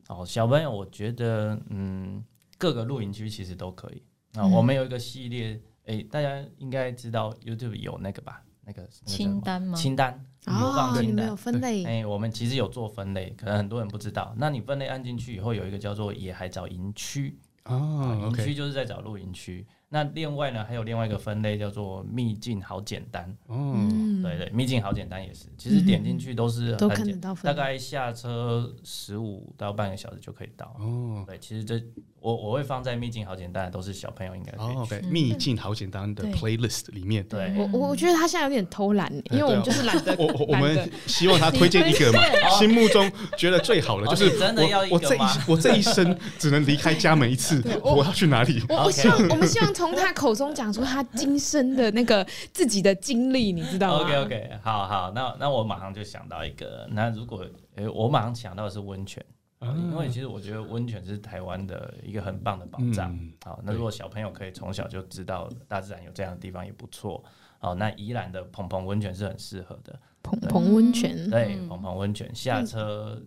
哦，小朋友，我觉得嗯，各个露营区其实都可以。啊，我们有一个系列。哎，大家应该知道 YouTube 有那个吧？那个清单吗？清单有放清单，你们有分类。哎，我们其实有做分类，可能很多人不知道。那你分类按进去以后，有一个叫做野海找营区啊，营区就是在找露营区。那另外呢，还有另外一个分类叫做秘境好简单。嗯，对对，秘境好简单也是，其实点进去都是很都看得简到分类大概下车十五到半个小时就可以到。哦，对，其实这我我会放在秘境好简单的都是小朋友应该可以哦去。，OK，秘境好简单的 playlist 里面，对，我我我觉得他现在有点偷懒，因为我们就是懒得我我我们希望他推荐一个嘛，心目中觉得最好的哦就是你真的要一我我这一我这一生只能离开家门一次，*laughs* 我我要去哪里？我我希望我们希望从他口中讲出他今生的那个自己的经历，你知道吗 OK OK，好好，那那我马上就想到一个，那如果诶、欸我马上想到的是温泉。啊因为其实我觉得温泉是台湾的一个很棒的保障。嗯好，那如果小朋友可以从小就知道大自然有这样的地方也不错。好，那宜兰的蓬蓬温泉是很适合的。蓬蓬温泉，对，蓬蓬温泉下车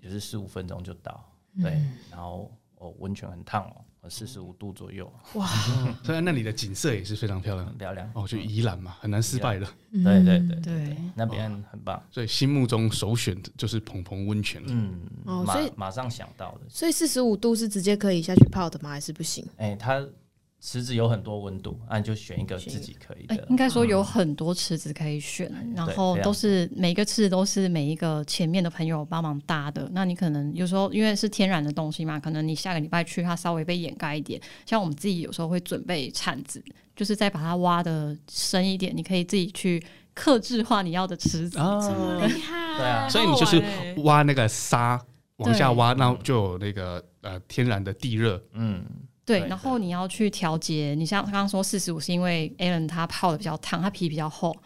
也是十五分钟就到。对，然后哦，温泉很烫哦，四十五度左右，哇，所以那里的景色也是非常漂亮很。漂亮。哦，就宜兰嘛，很难失败的，对对对，对，那边很棒。所以心目中首选的就是蓬蓬温泉了。嗯，哦所以马马上想到的。所以四十五度是直接可以下去泡的吗？还是不行？哎，它池子有很多温度，那你就选一个自己可以哎、的。应该说有很多池子可以选，然后都是每一个池子都是每一个前面的朋友帮忙搭的。那你可能有时候因为是天然的东西嘛，可能你下个礼拜去，它稍微被掩盖一点。像我们自己有时候会准备铲子，就是再把它挖的深一点，你可以自己去克制化你要的池子。啊这么厉害，对啊所以你就是挖那个沙往下挖，对然后就有那个呃天然的地热。嗯，对，然后你要去调节。你像刚刚说四十五，是因为 Alan 他泡的比较烫，他皮比较厚。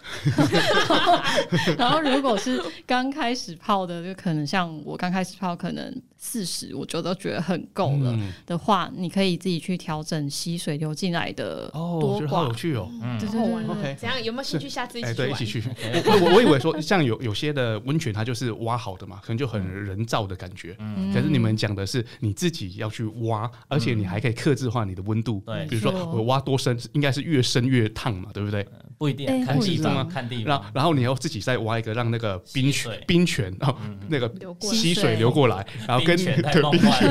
*laughs* 然后如果是刚开始泡的，就可能像我刚开始泡，可能四十，我就都觉得很够了嗯的话，你可以自己去调整溪水流进来的哦，觉得好有。趣哦。嗯好好玩 OK。怎样？有没有兴趣下次一哎，起？对，一起去。*laughs* 我 *laughs* 我我以为说，像有有些的温泉，它就是挖好的嘛，可能就很人造的感觉。嗯可是你们讲的是你自己要去挖，而且你还可以克制化你的温度。对比如说我挖多深，应该是越深越烫嘛，对不对？不一定哎看地方，看地方。然后然后你要自己再挖一个，让那个冰泉冰泉，*laughs* 然后那个溪水流过来，*laughs* 然后跟对冰泉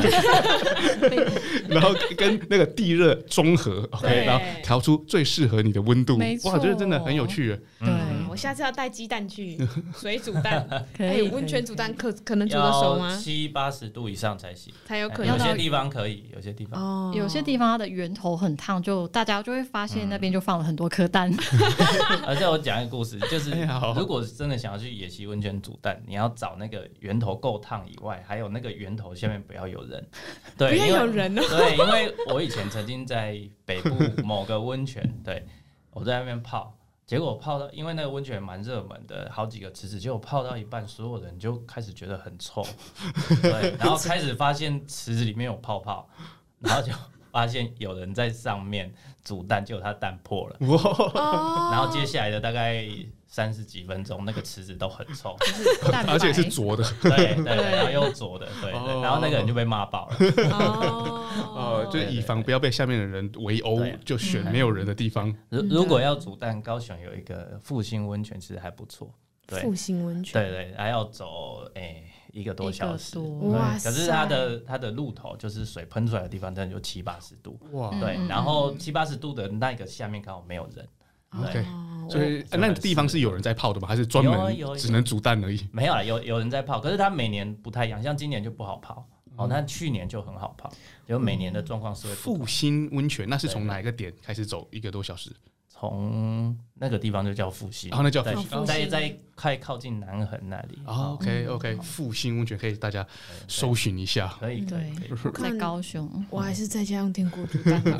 *laughs* 然后跟那个地热中和，OK，然后调出最适合你的温度。没错哇，这真的很有趣嗯。我下次要带鸡蛋去，*laughs* 水煮蛋，可以温泉煮蛋，可可能煮得熟要吗？七八十度以上才行。哎才有可能有些地方可以，有些地方。哦有些地方它的源头很烫，就大家就会发现那边就放了很多颗蛋。*laughs* 而且我讲一个故事，就是如果真的想要去野溪温泉煮蛋，你要找那个源头够烫以外，还有那个源头下面不要有人。*laughs* 对，不要有人哦。对，因为我以前曾经在北部某个温泉，对我在那边泡，结果泡到，因为那个温泉蛮热门的，好几个池子，结果泡到一半，所有人就开始觉得很臭，*laughs* 对，然后开始发现池子里面有泡泡，然后就发现有人在上面煮蛋，结果他蛋破了，然后接下来的大概三十几分钟，那个池子都很臭，*laughs* 而且是浊的。对对对，然后又浊的，对对，哦。然后那个人就被骂爆了。哦。*laughs* 哦，就是以防不要被下面的人围殴，就选没有人的地方。如如果要煮蛋，高雄有一个复兴温泉，其实还不错。对。复兴温泉，对对，还要走诶、一个多小时。多。哇可是它的它的路头就是水喷出来的地方，真的就七八十度。哇。对，嗯然后七八十度的那个下面刚好没有人。对所以我呃那个地方是有人在泡的吗？还是专门只能煮蛋而已？没有了，有有人在泡，可是它每年不太一样，像今年就不好泡。哦，那去年就很好泡，就每年的状况是会复。兴温泉那是从哪一个点开始走一个多小时？从那个地方就叫复兴，哦那叫复兴在在快靠近南横那里。哦，OK OK，复兴温泉可以大家搜寻一下。可以可以对可以。在高雄，我还是在家用电锅煮蛋了，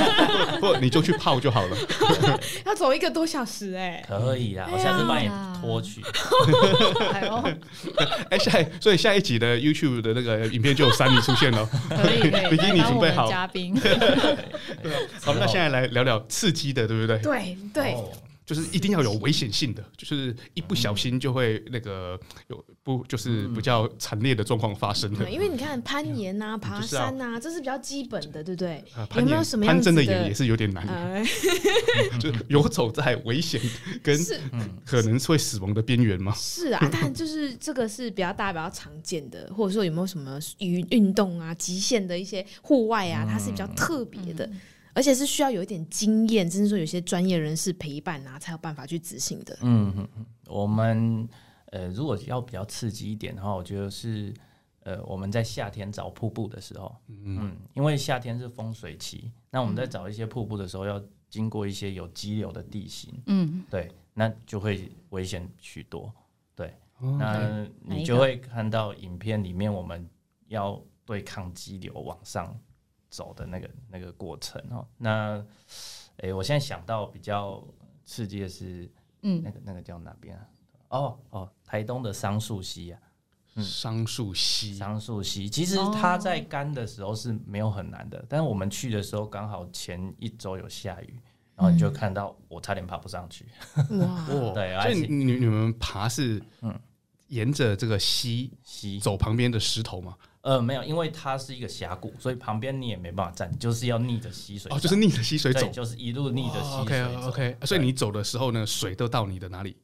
*laughs* 不，你就去泡就好了。*laughs* 要走一个多小时哎。可以啦，我下次帮你拖去。*laughs* 哎呦，哎，下一所以下一集的 YouTube 的那个影片就有三米出现了。可以可以，比基尼当我们准备好嘉宾，好，那现在来聊聊刺激的，对不对？对对，哦就是一定要有危险性的，就是一不小心就会那个有不就是比较惨烈的状况发生的对，。因为你看攀岩啊、爬山啊，这是比较基本的，对不对？有啊攀岩没有什么攀真的岩也是有点难，呃，*laughs* 就是游走在危险跟 *laughs* 可能会死亡的边缘吗？是啊，但就是这个是比较大家比较常见的，或者说有没有什么运运动啊、极限的一些户外啊，它是比较特别的。而且是需要有一点经验，甚至说有些专业人士陪伴啊，才有办法去执行的。嗯嗯嗯，我们呃，如果要比较刺激一点的话，我觉得是呃，我们在夏天找瀑布的时候，嗯，嗯，因为夏天是风水期，那我们在找一些瀑布的时候，要经过一些有激流的地形，嗯，对，那就会危险许多，对，哦、那你就会看到影片里面我们要对抗激流往上。走的那个那个过程哦，那，哎、欸，我现在想到比较刺激的是，嗯，那个那个叫哪边啊？哦哦，台东的桑树溪啊，嗯，桑树溪，桑树溪，其实它在干的时候是没有很难的，哦、但是我们去的时候刚好前一周有下雨，然后你就看到我差点爬不上去，*laughs* 哇，对，所以你你们爬是嗯，沿着这个溪溪。走旁边的石头吗？呃，没有，因为它是一个峡谷，所以旁边你也没办法站，就是要逆着溪水。哦，就是逆着溪水走，就是一路逆着溪水走。OK OK，所以你走的时候呢，水都到你的哪里？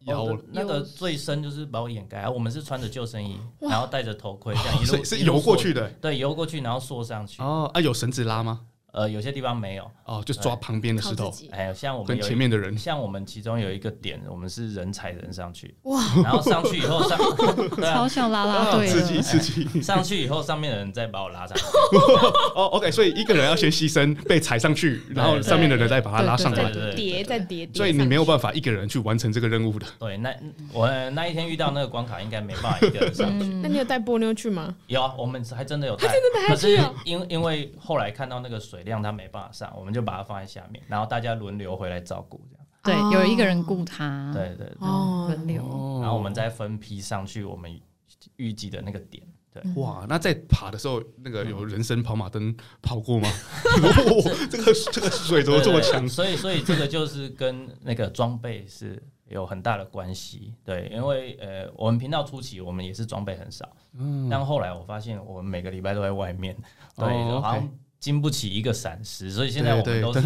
有那个最深就是把我掩盖。我们是穿着救生衣，然后戴着头盔，这样一路是游过去的。对，游过去，然后缩上去。哦，啊，有绳子拉吗？呃，有些地方没有哦，就抓旁边的石头。哎，像我们前面的人，像我们其中有一个点，我们是人踩人上去，哇！然后上去以后上，*laughs* 超像拉拉队，刺激刺激。上去以后，上面的人再把我拉上去。*laughs* 哦，OK，所以一个人要先牺牲被踩上去，然后上面的人再把他拉上来，叠再叠。所以你没有办法一个人去完成这个任务的。对，那我那一天遇到那个关卡，应该没办法一个人上去。那你有带波妞去吗？有啊，我们还真的有带，真的带。可是因因为后来看到那个水量，他没办法上。我们就把它放在下面，然后大家轮流回来照顾，这样。对，有一个人顾他。对对对，轮流。然后我们再分批上去我们预计的那个点。对，哇，那在爬的时候，那个有人生跑马灯跑过吗？*laughs* 哦，这个这个水怎么这么强？所以所以这个就是跟那个装备是有很大的关系。对，因为呃，我们频道初期我们也是装备很少，嗯，但后来我发现我们每个礼拜都在外面，对，好像。经不起一个闪失，所以现在我们都是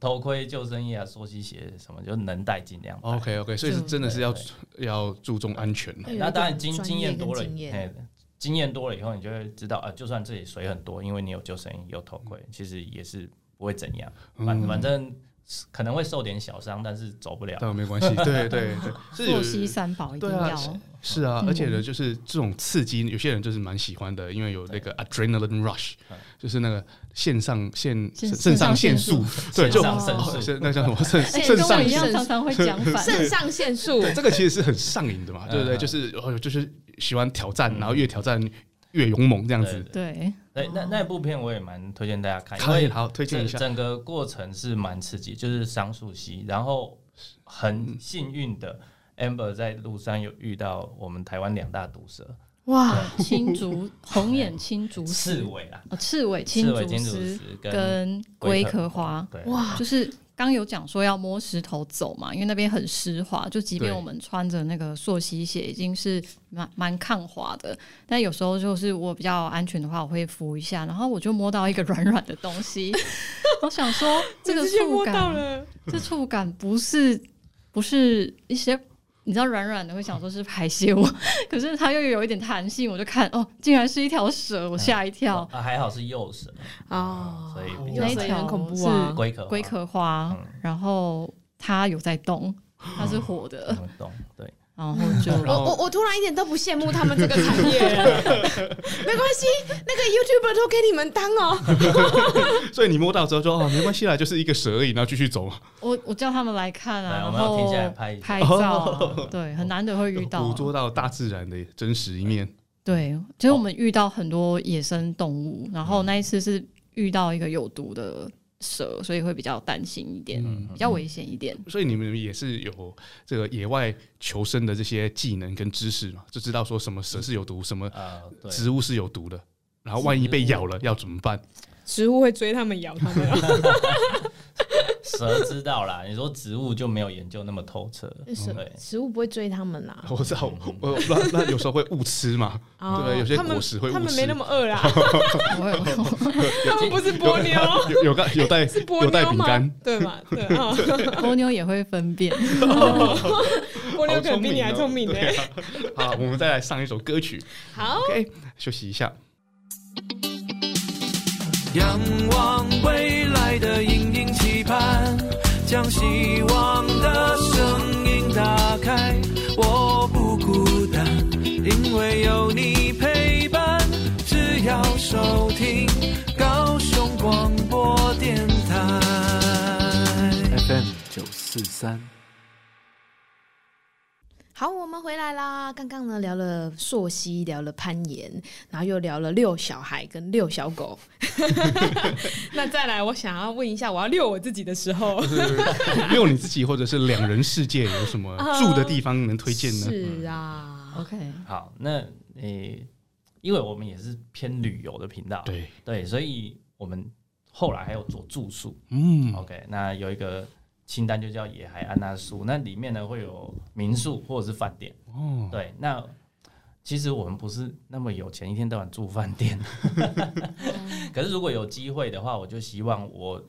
头盔、救生衣啊、溯溪鞋什么，就能带尽量带。OK OK，所以是真的是要要注重安全。那当然经经验多了，经验多了以后，你就会知道啊，就算这里水很多，因为你有救生衣、有头盔，其实也是不会怎样。反反正。可能会受点小伤，但是走不了。但没关系，对对对，溯溪 *laughs* 三宝一定要。是啊，而且呢，就是这种刺激，有些人就是蛮喜欢的，因为有那个 adrenaline rush，就是那个肾上腺肾上腺素，对，就那叫什么？肾肾上腺常常会讲反。肾上腺素，这个其实是很上瘾的嘛，对不对？就是就是喜欢挑战，然后越挑战。越勇猛这样子，对，对，那那部片我也蛮推荐大家看，可以好推荐一下。整个过程是蛮刺激，就是桑树溪，然后很幸运的，Amber 在路上有遇到我们台湾两大毒蛇，哇，青竹 *laughs* 红眼青竹刺猬啊，刺猬青竹丝跟龟壳花，哇，就是。刚有讲说要摸石头走嘛，因为那边很湿滑，就即便我们穿着那个溯溪鞋，已经是蛮蛮抗滑的。但有时候就是我比较安全的话，我会扶一下，然后我就摸到一个软软的东西，*laughs* 我想说这个触感，这触感不是不是一些。你知道软软的会想说是排泄物，*laughs* 可是它又有一点弹性，我就看哦，竟然是一条蛇，我吓一跳。啊，还好是幼蛇哦，所以那一条很恐怖啊，龟壳龟壳花，然后它有在动，它是活的，动对。然后就 *laughs* 我我我突然一点都不羡慕他们这个产业，*laughs* 没关系，那个 YouTuber 都给你们当哦。*laughs* 所以你摸到之后说哦，没关系啦，就是一个蛇而已，然后继续走。我我叫他们来看啊，然后停下来拍拍照，对，很难得会遇到捕捉到大自然的真实一面。对，其实我们遇到很多野生动物，然后那一次是遇到一个有毒的。蛇，所以会比较担心一点，嗯、比较危险一点。所以你们也是有这个野外求生的这些技能跟知识嘛，就知道说什么蛇是有毒，什么植物是有毒的，然后万一被咬了要怎么办？植物会追他们咬他们。*laughs* 蛇知道啦，你说植物就没有研究那么透彻。对，植物不会追他们啦。*laughs* 我知道，我 *laughs* 那那有时候会误吃嘛，对？有些果实会误吃。他们没那么饿啦。*laughs* 他们不是波妞，有有带有带有带饼干，对吗？对，波妞也会分辨。波妞可能比你还聪明呢。好，我们再来上一首歌曲。好，OK，休息一下。仰望未来的。将希望的声音打开，我不孤单，因为有你陪伴。只要收听高雄广播电台 FM 九四三。好，我们回来啦。刚刚呢聊了溯溪，聊了攀岩，然后又聊了遛小孩跟遛小狗。*laughs* 那再来，我想要问一下，我要遛我自己的时候，*laughs* 遛你自己或者是两人世界有什么 *laughs* 住的地方能推荐呢？是啊，OK，好，那诶、欸，因为我们也是偏旅游的频道，对对，所以我们后来还有做住宿，嗯，OK，那有一个。清单就叫野海安娜树，那里面呢会有民宿或者是饭店。哦，对，那其实我们不是那么有钱，一天到晚住饭店。*laughs* 可是如果有机会的话，我就希望我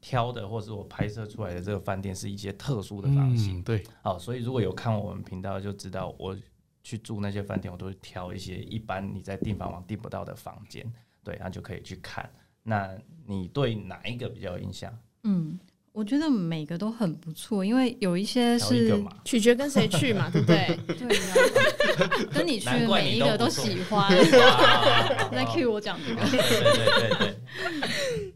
挑的或是我拍摄出来的这个饭店是一些特殊的房型。嗯、对，好，所以如果有看我们频道就知道，我去住那些饭店，我都会挑一些一般你在订房网订不到的房间。对，那就可以去看。那你对哪一个比较有印象？嗯。我觉得每个都很不错，因为有一些是取决跟谁去嘛，对不对？*laughs* 对啊，跟你去的每一个都喜欢。*laughs* 在 cue 我讲这个，对对对对，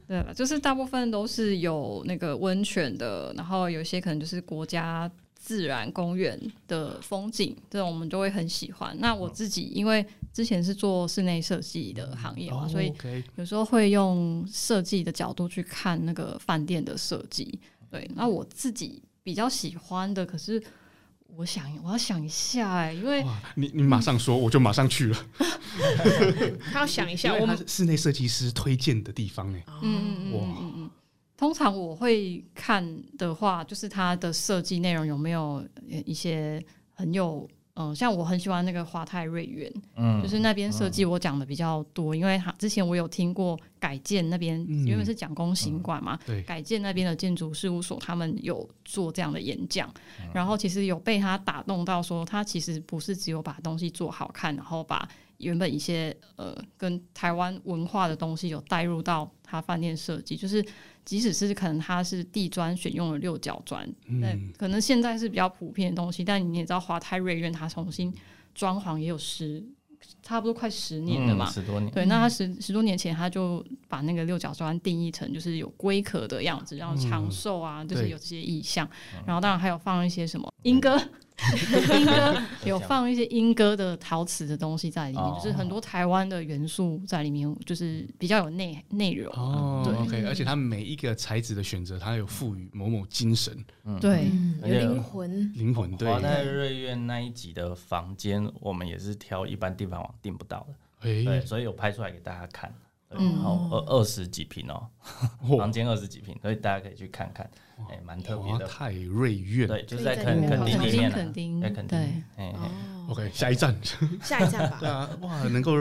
对了，就是大部分都是有那个温泉的，然后有些可能就是国家。自然公园的风景，这种我们就会很喜欢。那我自己因为之前是做室内设计的行业嘛，所以有时候会用设计的角度去看那个饭店的设计。对，那我自己比较喜欢的，可是我想我要想一下哎、欸，因为你你马上说，我就马上去了。他要想一下，我们室内设计师推荐的地方哎，嗯哇。嗯通常我会看的话，就是它的设计内容有没有一些很有，嗯、呃，像我很喜欢那个华泰瑞园，嗯，就是那边设计我讲的比较多，嗯、因为他之前我有听过改建那边，嗯、因为是蒋公行馆嘛，嗯、对，改建那边的建筑事务所，他们有做这样的演讲，嗯、然后其实有被他打动到，说他其实不是只有把东西做好看，然后把原本一些呃跟台湾文化的东西有带入到他饭店设计，就是。即使是可能它是地砖选用了六角砖，那、嗯、可能现在是比较普遍的东西，但你也知道华泰瑞苑它重新装潢也有十差不多快十年了嘛，嗯、十多年。对，那他十十多年前他就把那个六角砖定义成就是有龟壳的样子，然后长寿啊，嗯、就是有这些意象。然后当然还有放一些什么莺歌。有放一些莺歌的陶瓷的东西在里面，哦、就是很多台湾的元素在里面，就是比较有内内容。哦，对，OK，而且它每一个材质的选择，它有赋予某某精神，嗯、对，有灵魂，灵魂。对，华泰瑞苑那一集的房间，我们也是挑一般地方网订不到的，欸、对，所以有拍出来给大家看。然后二二十几平哦，*laughs* 房间二十几平，所以大家可以去看看，哎，蛮特别的。华泰瑞苑，对，就是在垦垦丁里面，垦丁，垦丁，哎，OK，下一站，*laughs* 下一站吧。对啊，哇，能够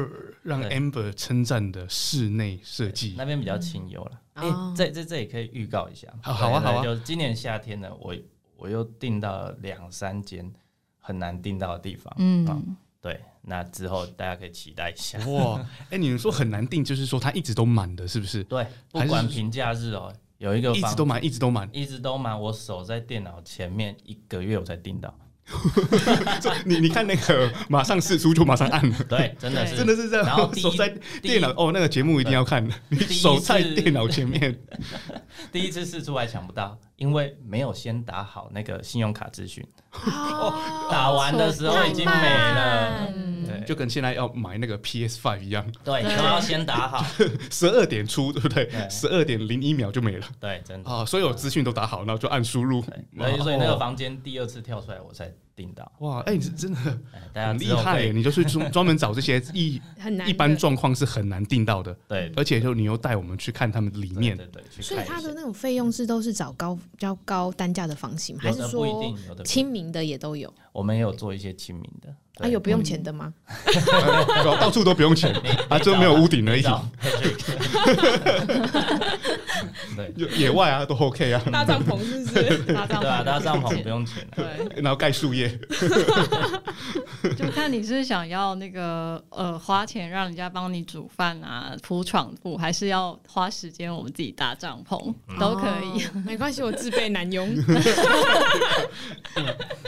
让 Amber 称赞的室内设计，那边比较清幽了。哎，这这这也可以预告一下，好啊好啊，就今年夏天呢，我我又订到了两三间很难订到的地方，嗯。对，那之后大家可以期待一下。哇，哎、欸，你们说很难定，就是说它一直都满的，是不是？对，不管平假日哦，有一个一直都满，一直都满，一直都满。我守在电脑前面一个月，我才订到。*laughs* 你你看那个马上试出就马上按了，对，真的是真的是这样。然后 *laughs* 守在电脑哦，那个节目一定要看，*laughs* 你守在电脑前面。第一次试出还抢不到，因为没有先打好那个信用卡资讯。哦，打完的时候已经没了，对，就跟现在要买那个 PS Five 一样，对，都要先打好，*laughs* 十二点出，对不对？十二点零一秒就没了，对，真的。啊，所有资讯都打好，然后就按输入，所以那个房间第二次跳出来，我才订到。哇，哎，你真的很厉害，你就是专 *laughs* 专门找这些一一般状况是很难订到的，对，而且就你又带我们去看他们里面，对对，所以他的那种费用是都是找高比较高单价的房型，还是说亲民？的也都有，我们也有做一些亲民的，啊，有不用钱的吗？呃 *laughs* 到处都不用钱，*laughs* 啊，就没有屋顶而已。对，就 *laughs* 野外啊都 OK 啊，搭帐篷是不是？搭帐篷。对啊，搭帐篷不用钱啊。对，然后盖树叶，*laughs* 就看你是想要那个呃花钱让人家帮你煮饭啊铺床铺，还是要花时间我们自己搭帐篷？都可以。哦没关系，我自备男佣。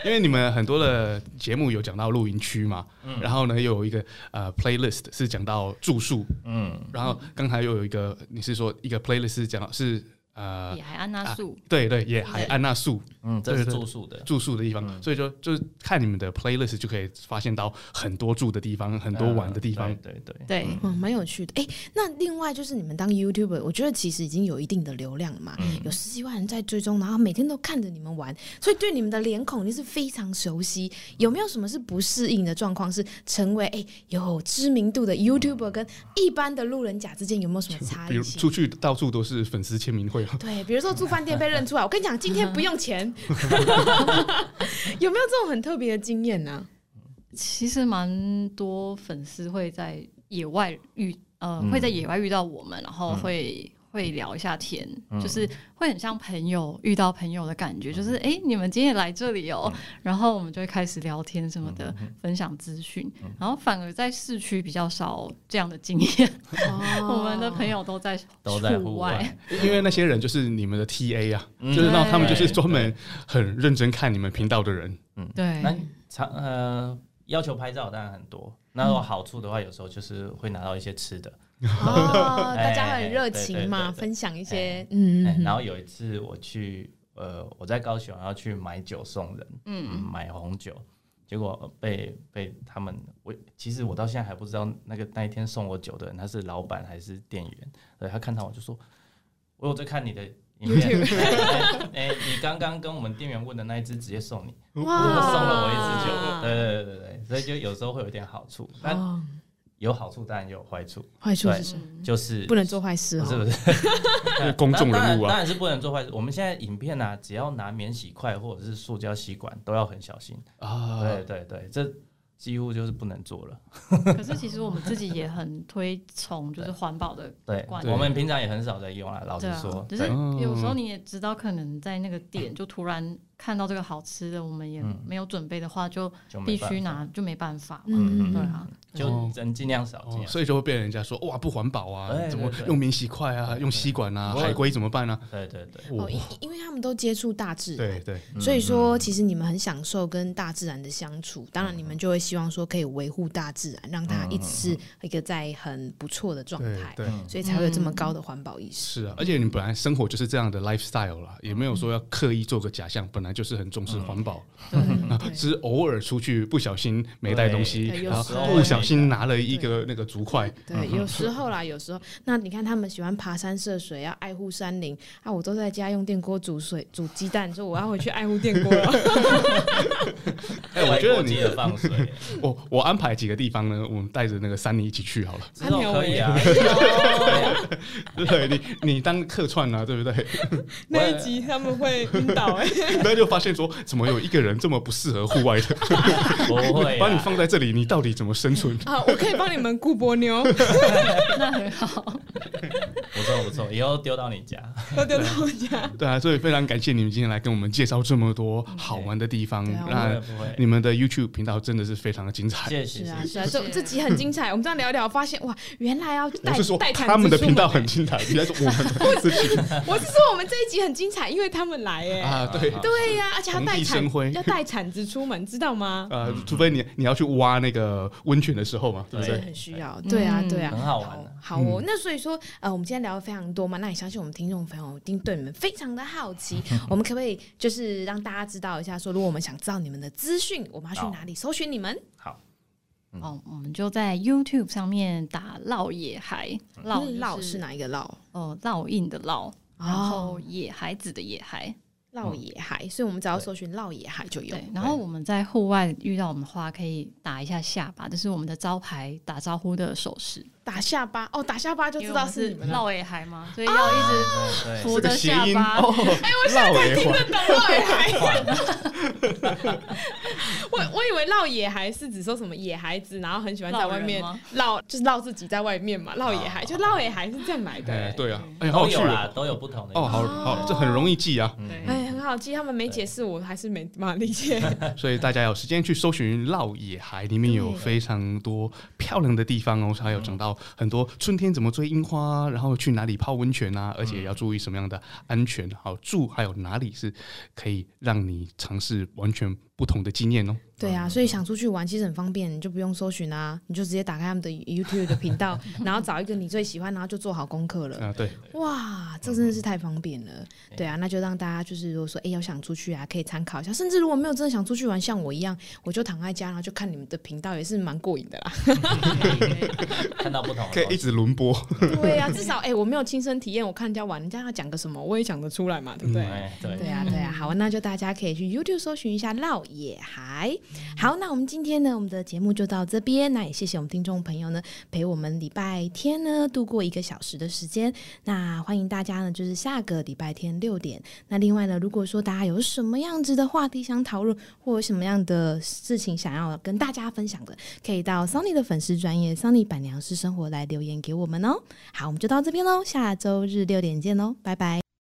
因为你们很多的节目有讲到露营区嘛，嗯。然后呢又有一个呃 playlist 是讲到住宿，嗯，然后刚才又有一个你是说一个 playlist 是讲到是呃野海安娜素，对对野海安娜素嗯，这是住宿的，住宿的地方，嗯所以就就是看你们的 playlist 就可以发现到很多住的地方，很多玩的地方。对对对，对，嗯，蛮有趣的。哎、那另外就是你们当 YouTuber，我觉得其实已经有一定的流量了嘛，嗯有十几万人在追踪，然后每天都看着你们玩，所以对你们的脸孔你是非常熟悉。有没有什么是不适应的状况？是成为哎、有知名度的 YouTuber 跟一般的路人甲之间有没有什么差异？比如出去到处都是粉丝签名会，对，比如说住饭店被认出来，*laughs* 我跟你讲，今天不用钱，*laughs* 有没有这种很特别的经验呢、其实蛮多粉丝会在野外遇，呃，嗯。会在野外遇到我们，然后会、会聊一下天，嗯。就是会很像朋友遇到朋友的感觉，就是哎、诶你们今天也来这里哦、然后我们就会开始聊天什么的，分享资讯，然后反而在市区比较少这样的经验，哦。*laughs* 我们的朋友都在都在户户外，*laughs* 因为那些人就是你们的 TA 啊，嗯。就是那他们就是对。专门很认真看你们频道的人。嗯，对。那常呃要求拍照当然很多，那有好处的话，有时候就是会拿到一些吃的。哦，哎 *laughs* 大家会很热情嘛，分享一些哎嗯然后有一次我去呃我在高雄要去买酒送人，嗯，买红酒，结果被被他们我其实我到现在还不知道那个那一天送我酒的人他是老板还是店员，对他看到我就说，我有在看你的。影片，哎、哎你刚刚跟我们店员问的那一只直接送你，就送了我一支酒，对对对对对，所以就有时候会有点好处，但哦，有好处当然也有坏处，坏处对是什么？就是不能做坏事是不是，*laughs* 公众人物啊当然是不能做坏事。我们现在影片啊，只要拿免洗筷或者是塑胶吸管，都要很小心。啊，对对对，这几乎就是不能做了。*laughs* 可是其实我们自己也很推崇就是环保的对观，我们平常也很少在用啊，老实说，。只是嗯有时候你也知道，可能在那个点就突然看到这个好吃的，我们也嗯没有准备的话，就必须拿，就没办法嘛。嗯对啊，就人尽量少。所以就会被人家说哇不环保啊，怎么用免洗筷啊，用吸管啊，海龟怎么办呢？对对对，哦，因因为他们都接触大自然，对对，所以说其实你们很享受跟大自然的相处。当然，你们就会希望说可以维护大自然，让它一直是一个在很不错的状态，对。所以才会有这么高的环保意识。是啊，而且你本来生活就是这样的 lifestyle 啦，也没有说要刻意做个假象，本来就是很重视环保，*laughs* 只是偶尔出去不小心没带东西，有然时候后不小心拿了一个那个竹筷，对，有时候啦，有时候。那你看他们喜欢爬山涉水，要爱护山林。啊，我都在家用电锅煮水煮鸡蛋，说我要回去爱护电锅。了。哎，我觉得你记得放水，*laughs* 我我安排几个地方呢，我们带着那个山林一起去好了。之后可以啊。*laughs* 对你你当客串啊，对不对？那一集他们会晕倒哎、那就发现说，怎么有一个人这么不适合户外的，*laughs* 不会啊，把你放在这里，你到底怎么生存？啊！我可以帮你们顾波妞，*laughs* 那很好。不错不错，以后丢到你家。都丢到我家。*laughs* 对啊，所以非常感谢你们今天来跟我们介绍这么多好玩的地方。那会，你们的 YouTube 频道真的是非常的精彩。谢谢是啊。是啊，这这集很精彩。我们这样聊一聊，发现哇，原来要带我是说带他们的频道很精彩，原来说我们的自己我是说我们这一集很精彩，因为他们来哎。啊？对，对呀、*laughs* 而且要带铲，要带铲子出门，知道吗？*laughs* 呃，除非你你要去挖那个温泉的时候嘛，对不这对？很需要，对啊，嗯对啊，很好玩的好哦，那所以说，呃，我们今天聊的非常多嘛，那也相信我们听众朋友一定对你们非常的好奇。*laughs* 我们可不可以就是让大家知道一下，说如果我们想知道你们的资讯，我们要去哪里搜寻你们？好，哦，我们就在 YouTube 上面打“烙野孩”，烙烙就是哪一个烙？哦，烙印的烙，然哦后野孩子的野孩。烙野海，所以我们只要搜寻烙野海就有。对，然后我们在户外遇到我们的话，可以打一下下巴，这是我们的招牌打招呼的手势。打下巴哦，打下巴就知道是你们落尾海嘛，所以要一直扶着下巴。哎，我现在才听得懂落尾海。*laughs* 我我以为闹野孩是指说什么野孩子，然后很喜欢在外面闹，就是闹自己在外面嘛。闹野孩就闹野孩是这样来的。对啊，哎，好有趣啊，都有不同的。哦，好好，这很容易记啊。哎，很好记，他们没解释，我还是没办法理解。*laughs* 所以大家有时间去搜寻绕野海，里面有非常多漂亮的地方哦，还有讲到。很多春天怎么追樱花，然后去哪里泡温泉啊？而且要注意什么样的安全，好住，还有哪里是可以让你尝试完全不同的经验哦。对啊，所以想出去玩其实很方便，你就不用搜寻啊，你就直接打开他们的 YouTube 的频道，*laughs* 然后找一个你最喜欢，然后就做好功课了。啊，对，哇，这真的是太方便了。对啊，那就让大家就是如果说哎要想出去啊，可以参考一下。甚至如果没有真的想出去玩，像我一样，我就躺在家，然后就看你们的频道，也是蛮过瘾的啦。*laughs* 看到不同，可以一直轮播。对啊，至少哎我没有亲身体验，我看人家玩，人家要讲个什么，我也讲得出来嘛，对不对？对对啊，对啊。好，那就大家可以去 YouTube 搜寻一下落野孩。好，那我们。今天呢，我们的节目就到这边。那也谢谢我们听众朋友呢，陪我们礼拜天呢度过一个小时的时间。那欢迎大家呢，就是下个礼拜天六点。那另外呢，如果说大家有什么样子的话题想讨论，或有什么样的事情想要跟大家分享的，可以到 Sunny 的粉丝专业 Sunny 板娘私生活来留言给我们哦。好，我们就到这边喽，下周日六点见喽，拜拜。